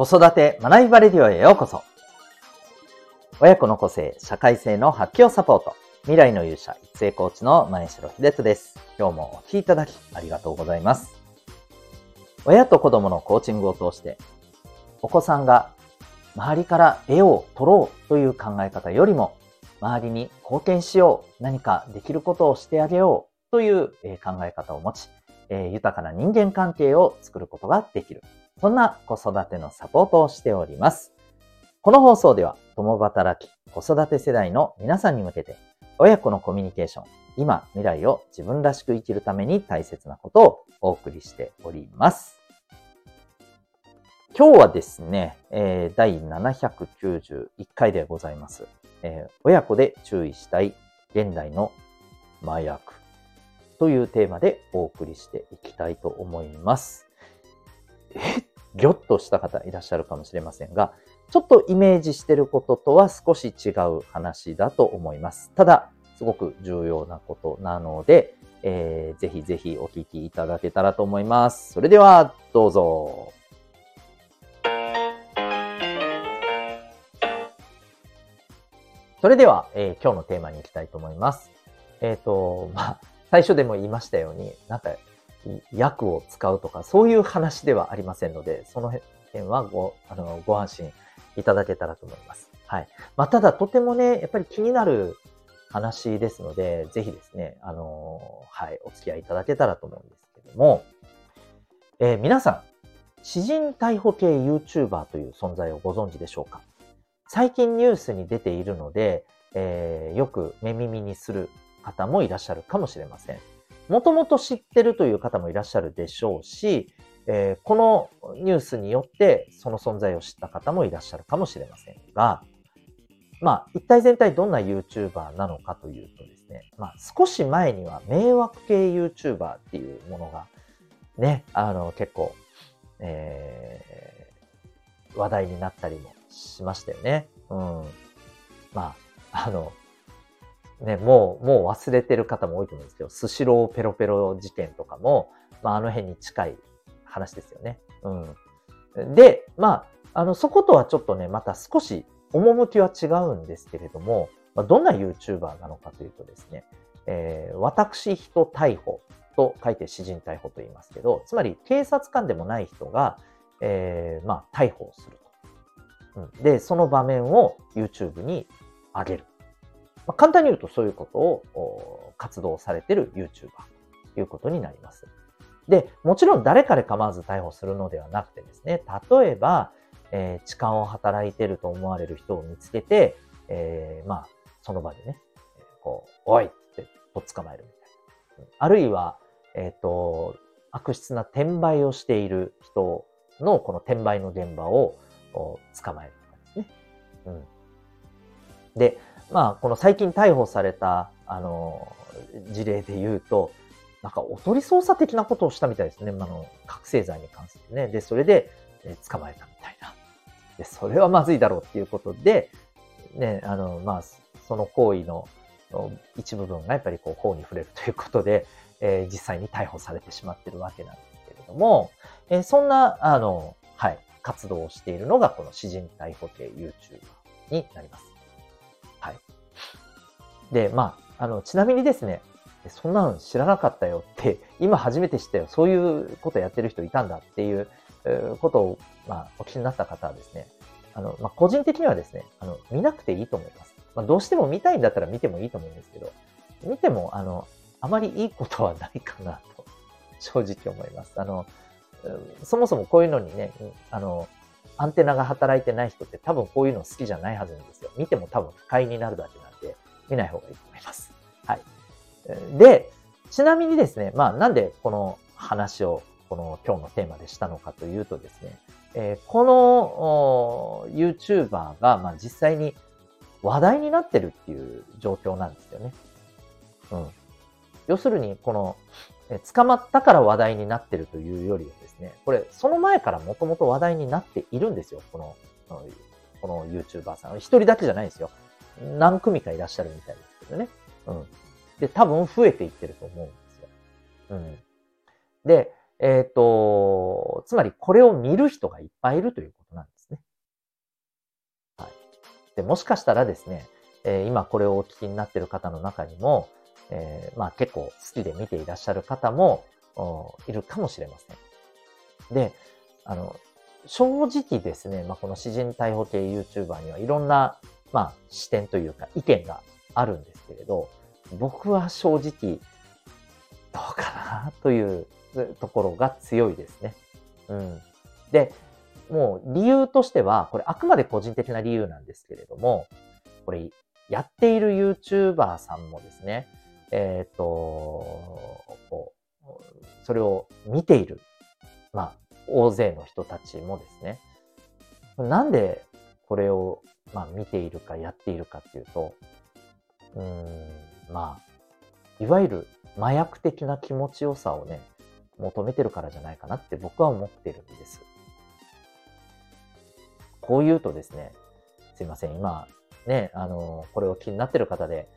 子育て学びバレディオへようこそ。親子の個性、社会性の発揮をサポート。未来の勇者、育成コーチの前城秀人です。今日もお聴きいただきありがとうございます。親と子供のコーチングを通して、お子さんが周りから絵を取ろうという考え方よりも、周りに貢献しよう、何かできることをしてあげようという考え方を持ち、豊かな人間関係を作ることができる。そんな子育てのサポートをしております。この放送では、共働き、子育て世代の皆さんに向けて、親子のコミュニケーション、今、未来を自分らしく生きるために大切なことをお送りしております。今日はですね、えー、第791回でございます、えー、親子で注意したい現代の麻薬というテーマでお送りしていきたいと思います。えぎょっとした方いらっしゃるかもしれませんが、ちょっとイメージしてることとは少し違う話だと思います。ただ、すごく重要なことなので、えー、ぜひぜひお聞きいただけたらと思います。それでは、どうぞ。それでは、えー、今日のテーマに行きたいと思います。えっ、ー、と、まあ、最初でも言いましたように、なんか薬を使うとか、そういう話ではありませんので、その辺はご、あの、ご安心いただけたらと思います。はい。まあ、ただとてもね、やっぱり気になる話ですので、ぜひですね、あの、はい、お付き合いいただけたらと思うんですけども、えー、皆さん、詩人逮捕系 YouTuber という存在をご存知でしょうか？最近ニュースに出ているので、えー、よく目耳にする方もいらっしゃるかもしれません。もともと知ってるという方もいらっしゃるでしょうし、えー、このニュースによってその存在を知った方もいらっしゃるかもしれませんが、まあ、一体全体どんな YouTuber なのかというとですね、まあ、少し前には迷惑系 YouTuber っていうものがね、あの、結構、えー、話題になったりもしましたよね。うん。まあ、あの、ね、もう、もう忘れてる方も多いと思うんですけど、スシローペロペロ事件とかも、まあ、あの辺に近い話ですよね。うん。で、まあ、あの、そことはちょっとね、また少し趣は違うんですけれども、まあ、どんな YouTuber なのかというとですね、えー、私人逮捕と書いて詩人逮捕と言いますけど、つまり警察官でもない人が、えー、まあ、逮捕をすると。うん、で、その場面を YouTube に上げる。まあ、簡単に言うとそういうことを活動されてる YouTuber ということになります。で、もちろん誰かで構わず逮捕するのではなくてですね、例えば、えー、痴漢を働いていると思われる人を見つけて、えー、まあ、その場でね、こう、おいってと捕まえるみたいな。あるいは、えっ、ー、と、悪質な転売をしている人のこの転売の現場を捕まえるとかですね。うん。で、まあ、この最近逮捕された、あの、事例で言うと、なんかおとり捜査的なことをしたみたいですね。あの、覚醒剤に関するね。で、それで、え捕まえたみたいな。で、それはまずいだろうっていうことで、ね、あの、まあ、その行為の一部分がやっぱりこう法に触れるということで、えー、実際に逮捕されてしまってるわけなんですけれども、えー、そんな、あの、はい、活動をしているのがこの詩人逮捕系 YouTuber になります。はい。で、まあ、あの、ちなみにですね、そんなの知らなかったよって、今初めて知ったよ、そういうことやってる人いたんだっていうことを、まあ、お聞きになった方はですね、あの、まあ、個人的にはですね、あの、見なくていいと思います。まあ、どうしても見たいんだったら見てもいいと思うんですけど、見ても、あの、あまりいいことはないかなと、正直思います。あの、そもそもこういうのにね、あの、アンテナが働いてない人って多分こういうの好きじゃないはずなんですよ。見ても多分不快になるだけなんで、見ない方がいいと思います。はい。で、ちなみにですね、まあなんでこの話をこの今日のテーマでしたのかというとですね、えー、この YouTuber がまあ実際に話題になってるっていう状況なんですよね。うん。要するに、この、え捕まったから話題になってるというよりはでね、これ、その前からもともと話題になっているんですよ。この、この YouTuber さん。一人だけじゃないですよ。何組かいらっしゃるみたいですけどね。うん。で、多分増えていってると思うんですよ。うん。で、えっ、ー、と、つまりこれを見る人がいっぱいいるということなんですね。はいで、もしかしたらですね、えー、今これをお聞きになっている方の中にも、えー、まあ結構好きで見ていらっしゃる方もいるかもしれません。で、あの、正直ですね、まあこの詩人逮捕系 YouTuber にはいろんな、まあ視点というか意見があるんですけれど、僕は正直、どうかなというところが強いですね。うん。で、もう理由としては、これあくまで個人的な理由なんですけれども、これやっている YouTuber さんもですね、えっ、ー、と、こう、それを見ている、まあ、大勢の人たちもですね、なんでこれを、まあ、見ているかやっているかっていうと、うん、まあ、いわゆる麻薬的な気持ちよさをね、求めてるからじゃないかなって僕は思ってるんです。こう言うとですね、すいません、今、ね、あの、これを気になってる方で、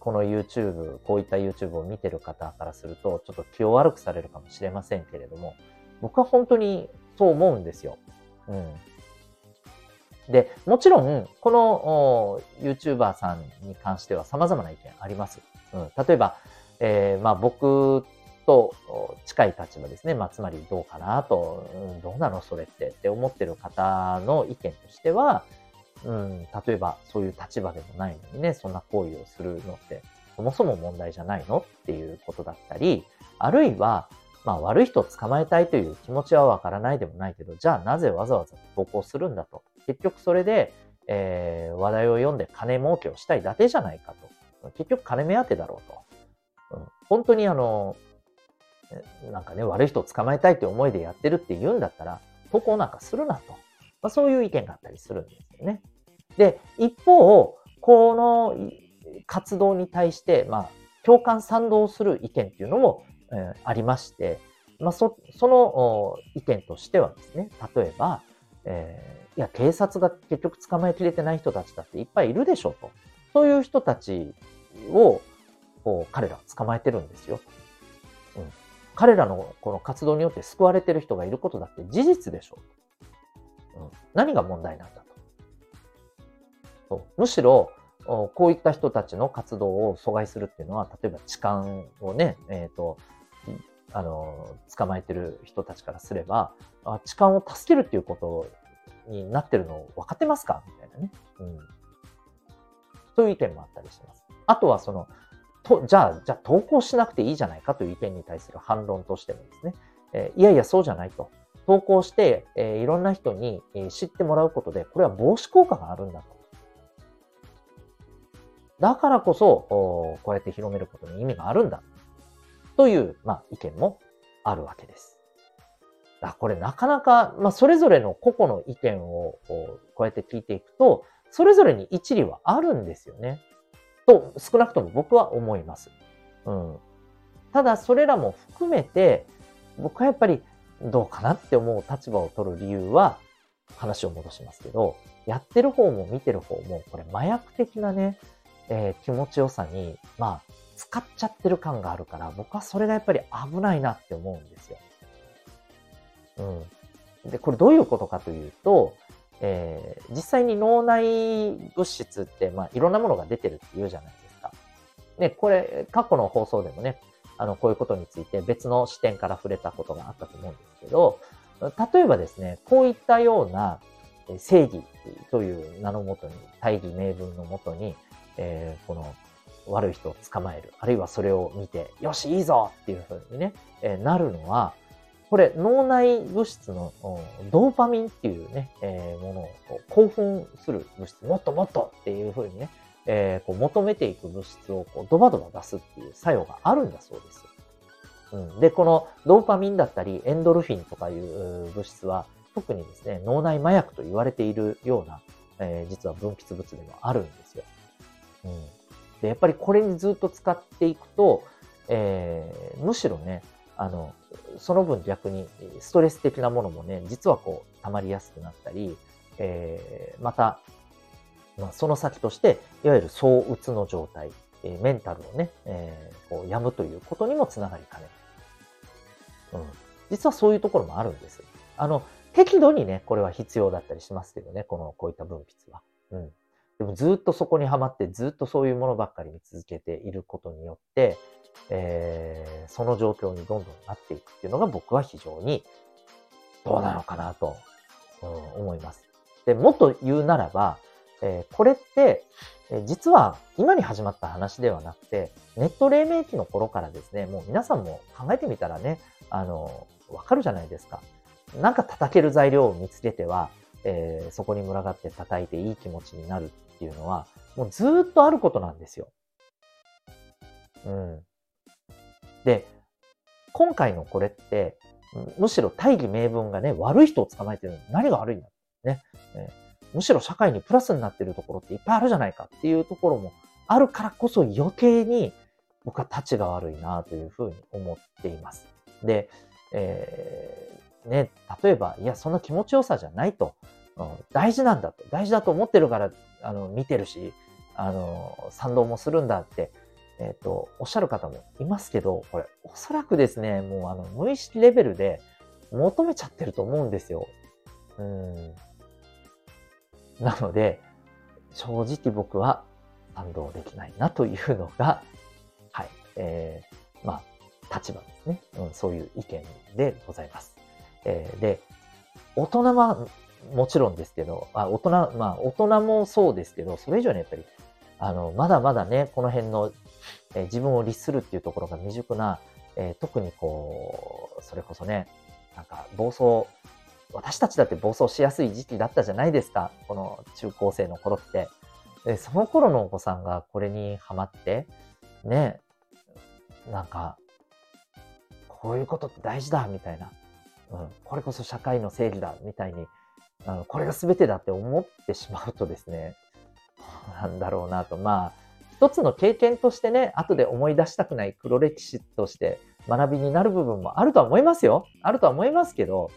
この YouTube、こういった YouTube を見てる方からすると、ちょっと気を悪くされるかもしれませんけれども、僕は本当にそう思うんですよ。うん。で、もちろん、この YouTuber さんに関しては様々な意見あります。うん、例えば、えー、まあ僕と近い立場ですね。まあ、つまりどうかなと、うん、どうなのそれってって思ってる方の意見としては、うん、例えばそういう立場でもないのにね、そんな行為をするのって、そもそも問題じゃないのっていうことだったり、あるいは、まあ悪い人を捕まえたいという気持ちはわからないでもないけど、じゃあなぜわざわざ投稿するんだと。結局それで、えー、話題を読んで金儲けをしたいだけじゃないかと。結局金目当てだろうと。うん、本当にあの、なんかね、悪い人を捕まえたいという思いでやってるって言うんだったら、投稿なんかするなと。まあ、そういう意見があったりするんですよね。で、一方、この活動に対して、まあ、共感賛同する意見っていうのも、えー、ありまして、まあ、そその意見としてはですね、例えば、えー、いや、警察が結局捕まえきれてない人たちだっていっぱいいるでしょうと。そういう人たちを、こう、彼らは捕まえてるんですよ。うん。彼らのこの活動によって救われてる人がいることだって事実でしょう何が問題なんだと。そうむしろ、こういった人たちの活動を阻害するっていうのは、例えば痴漢をね、えっ、ー、と、あの、捕まえてる人たちからすれば、あ痴漢を助けるっていうことになってるの分かってますか？みたいなね。うん。そういう意見もあったりします。あとはその、と、じゃあ、じゃあ投稿しなくていいじゃないかという意見に対する反論としてもですね、えー、いやいや、そうじゃないと。投稿して、えー、いろんな人に、えー、知ってもらうことで、これは防止効果があるんだと。だからこそ、こうやって広めることに意味があるんだ。という、まあ、意見もあるわけです。だこれなかなか、まあ、それぞれの個々の意見をこうやって聞いていくと、それぞれに一理はあるんですよね。と、少なくとも僕は思います。うん。ただ、それらも含めて、僕はやっぱりどうかなって思う立場を取る理由は、話を戻しますけど、やってる方も見てる方も、これ麻薬的なね、えー、気持ちよさに、まあ、使っちゃってる感があるから、僕はそれがやっぱり危ないなって思うんですよ。うん。で、これどういうことかというと、えー、実際に脳内物質って、まあ、いろんなものが出てるって言うじゃないですか。で、これ、過去の放送でもね、あの、こういうことについて別の視点から触れたことがあったと思うんですけど、例えばですね、こういったような正義という名のもとに、大義名分のもとに、えー、この悪い人を捕まえる、あるいはそれを見て、よし、いいぞっていうふうにね、えー、なるのは、これ、脳内物質のドーパミンっていうね、えー、ものを興奮する物質、もっともっとっていうふうにね、えー、こう求めていく物質をこうドバドバ出すっていう作用があるんだそうです。うん、で、このドーパミンだったりエンドルフィンとかいう物質は特にですね、脳内麻薬と言われているような、えー、実は分泌物でもあるんですよ。うん、で、やっぱりこれにずっと使っていくと、えー、むしろね、あの、その分逆にストレス的なものもね、実はこう溜まりやすくなったり、えー、また、まあ、その先として、いわゆる躁鬱の状態、えー、メンタルをね、えー、こう病むということにもつながりかねない。うん。実はそういうところもあるんです。あの、適度にね、これは必要だったりしますけどね、この、こういった分泌は。うん。でもずっとそこにはまって、ずっとそういうものばっかり見続けていることによって、えー、その状況にどんどんなっていくっていうのが僕は非常にどうなのかなと、うん、思います。で、もっと言うならば、え、これって、え実は今に始まった話ではなくて、ネット黎明期の頃からですね、もう皆さんも考えてみたらね、あの、わかるじゃないですか。なんか叩ける材料を見つけては、えー、そこに群がって叩いていい気持ちになるっていうのは、もうずっとあることなんですよ。うん。で、今回のこれって、むしろ大義名分がね、悪い人を捕まえてるのに何が悪いんだね、えー、むしろ社会にプラスになってるところっていっぱいあるじゃないかっていうところもあるからこそ余計に僕は立ちが悪いなというふうに思っています。で、えー、ね、例えば、いや、そんな気持ちよさじゃないと。うん、大事なんだと。大事だと思ってるから、あの、見てるし、あの、賛同もするんだって、えっ、ー、と、おっしゃる方もいますけど、これ、おそらくですね、もうあの、無意識レベルで求めちゃってると思うんですよ。うん。なので、正直僕は賛同できないなというのが、はい、えー、まあ、立場ですね。うん、そういう意見でございます。えー、で、大人はもちろんですけど、あ大人、まあ、大人もそうですけど、それ以上にやっぱり、あの、まだまだね、この辺の、えー、自分を律するっていうところが未熟な、えー、特にこう、それこそね、なんか暴走、私たちだって暴走しやすい時期だったじゃないですか。この中高生の頃って。でその頃のお子さんがこれにハマって、ね、なんか、こういうことって大事だ、みたいな。うん、これこそ社会の正義だ、みたいに、あのこれが全てだって思ってしまうとですね、なんだろうなと。まあ、一つの経験としてね、後で思い出したくない黒歴史として学びになる部分もあるとは思いますよ。あるとは思いますけど、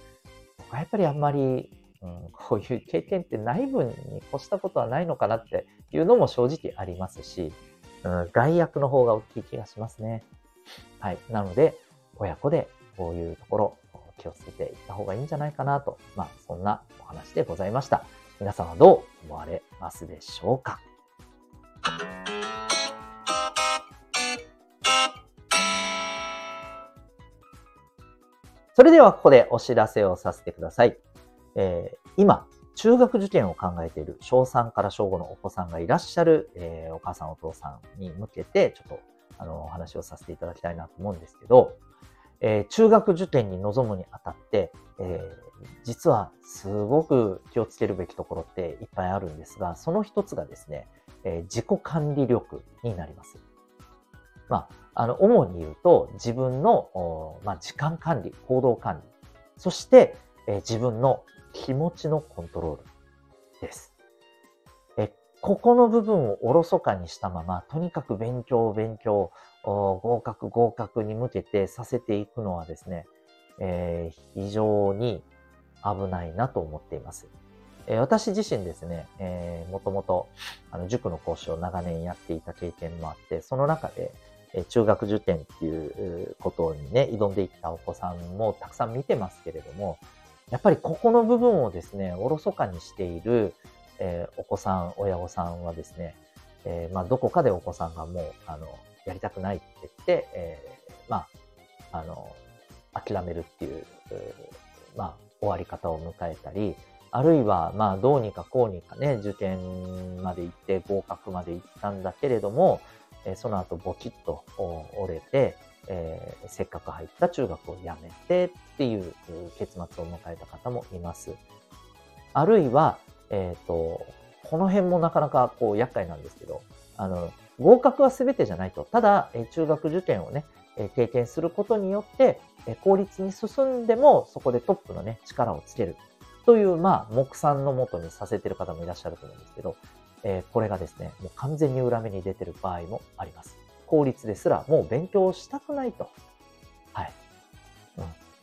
はやっぱりあんまり、うん、こういう経験ってない分に越したことはないのかなっていうのも正直ありますし、うん、害悪の方が大きい気がしますね。はい。なので、親子でこういうところ気をつけていった方がいいんじゃないかなと、まあ、そんなお話でございました。皆さんはどう思われますでしょうか？それではここでお知らせをさせてください。えー、今、中学受験を考えている小3から小5のお子さんがいらっしゃる、えー、お母さんお父さんに向けて、ちょっとあのお話をさせていただきたいなと思うんですけど、えー、中学受験に臨むにあたって、えー、実はすごく気をつけるべきところっていっぱいあるんですが、その一つがですね、えー、自己管理力になります。まあ、あの、主に言うと、自分の、まあ、時間管理、行動管理、そして、え、自分の気持ちのコントロールです。え、ここの部分をおろそかにしたまま、とにかく勉強、勉強、合格、合格に向けてさせていくのはですね、えー、非常に危ないなと思っています。えー、私自身ですね、えー、もともとあの塾の講師を長年やっていた経験もあって、その中で、中学受験っていうことにね、挑んでいったお子さんもたくさん見てますけれども、やっぱりここの部分をですね、おろそかにしている、えー、お子さん、親御さんはですね、えー、まあ、どこかでお子さんがもう、あの、やりたくないって言って、えー、まあ、あの、諦めるっていう、まあ、終わり方を迎えたり、あるいは、まあ、どうにかこうにかね、受験まで行って合格まで行ったんだけれども、えその後ボキッと折れて、えー、せっかく入った中学を辞めてっていう結末を迎えた方もいます。あるいは、えっ、ー、と、この辺もなかなかこう厄介なんですけど、あの、合格は全てじゃないと。ただ、え中学受験をね、え経験することによって、え公立に進んでもそこでトップのね、力をつけるという、まあ、目算のもとにさせてる方もいらっしゃると思うんですけど、えー、これがですね、もう完全に裏目に出てる場合もあります。効率ですらもう勉強したくないと。はい。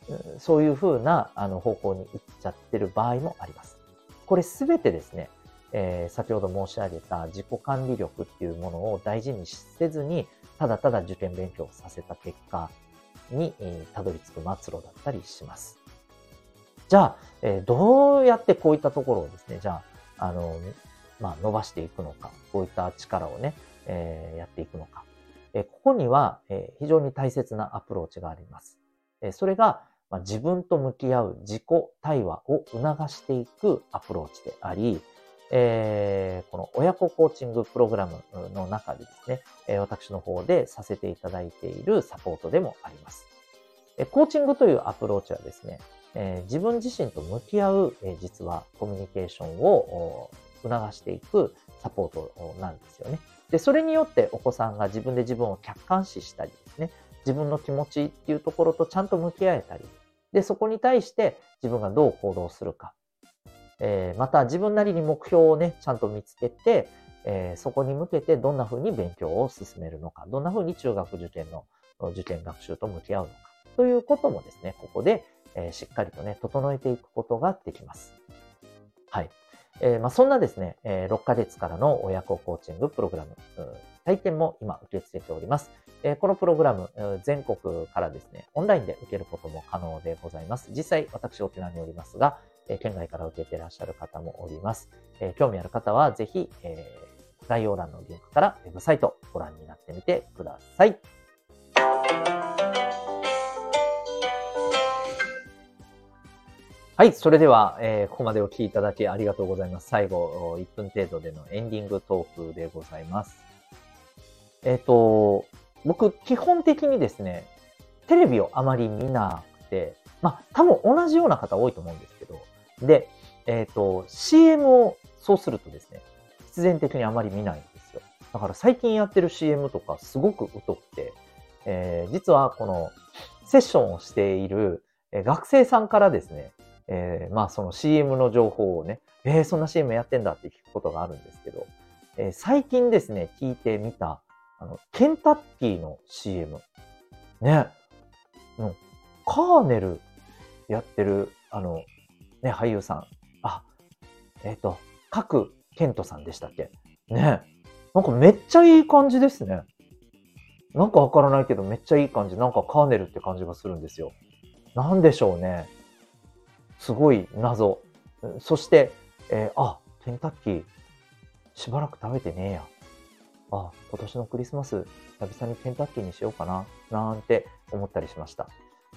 うん、そういうふうなあの方向に行っちゃってる場合もあります。これすべてですね、えー、先ほど申し上げた自己管理力っていうものを大事にせずに、ただただ受験勉強させた結果に、えー、たどり着く末路だったりします。じゃあ、えー、どうやってこういったところをですね、じゃあ、あの、まあ、伸ばしていくのか、こういった力をね、えー、やっていくのか。えー、ここには、えー、非常に大切なアプローチがあります。えー、それが、まあ、自分と向き合う自己対話を促していくアプローチであり、えー、この親子コーチングプログラムの中でですね、えー、私の方でさせていただいているサポートでもあります。えー、コーチングというアプローチはですね、えー、自分自身と向き合う、えー、実はコミュニケーションを促していくサポートなんですよね。で、それによってお子さんが自分で自分を客観視したりですね、自分の気持ちっていうところとちゃんと向き合えたり、で、そこに対して自分がどう行動するか、えー、また自分なりに目標をね、ちゃんと見つけて、えー、そこに向けてどんな風に勉強を進めるのか、どんな風に中学受験の受験学習と向き合うのか、ということもですね、ここで、えー、しっかりとね、整えていくことができます。はい。えー、まあ、そんなですね、えー、6ヶ月からの親子コーチングプログラム、体験も今受け付けております。えー、このプログラム、全国からですね、オンラインで受けることも可能でございます。実際、私沖縄におりますが、え県外から受けていらっしゃる方もおります。え興味ある方はぜひ、え概要欄のリンクからウェブサイトをご覧になってみてください。はい。それでは、えー、ここまでお聞きいただきありがとうございます。最後、1分程度でのエンディングトークでございます。えっ、ー、と、僕、基本的にですね、テレビをあまり見なくて、まあ、多分同じような方多いと思うんですけど、で、えっ、ー、と、CM をそうするとですね、必然的にあまり見ないんですよ。だから最近やってる CM とかすごく疎くて、えー、実はこのセッションをしている学生さんからですね、えー、まあその CM の情報をね、えー、そんな CM やってんだって聞くことがあるんですけど、えー、最近ですね、聞いてみた、あの、ケンタッキーの CM。ね。うん。カーネルやってる、あの、ね、俳優さん。あ、えっ、ー、と、各ケントさんでしたっけ？ね。なんかめっちゃいい感じですね。なんかわからないけどめっちゃいい感じ。なんかカーネルって感じがするんですよ。なんでしょうね。すごい謎。そして、えー、あ、ケンタッキー、しばらく食べてねえや。あ、今年のクリスマス、久々にケンタッキーにしようかな、なんて思ったりしました。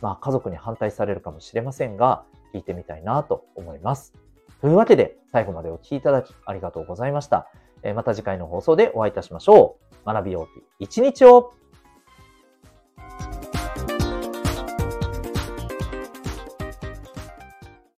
まあ、家族に反対されるかもしれませんが、聞いてみたいなと思います。というわけで、最後までお聴きいただきありがとうございました。えまた次回の放送でお会いいたしましょう。学びよう一日を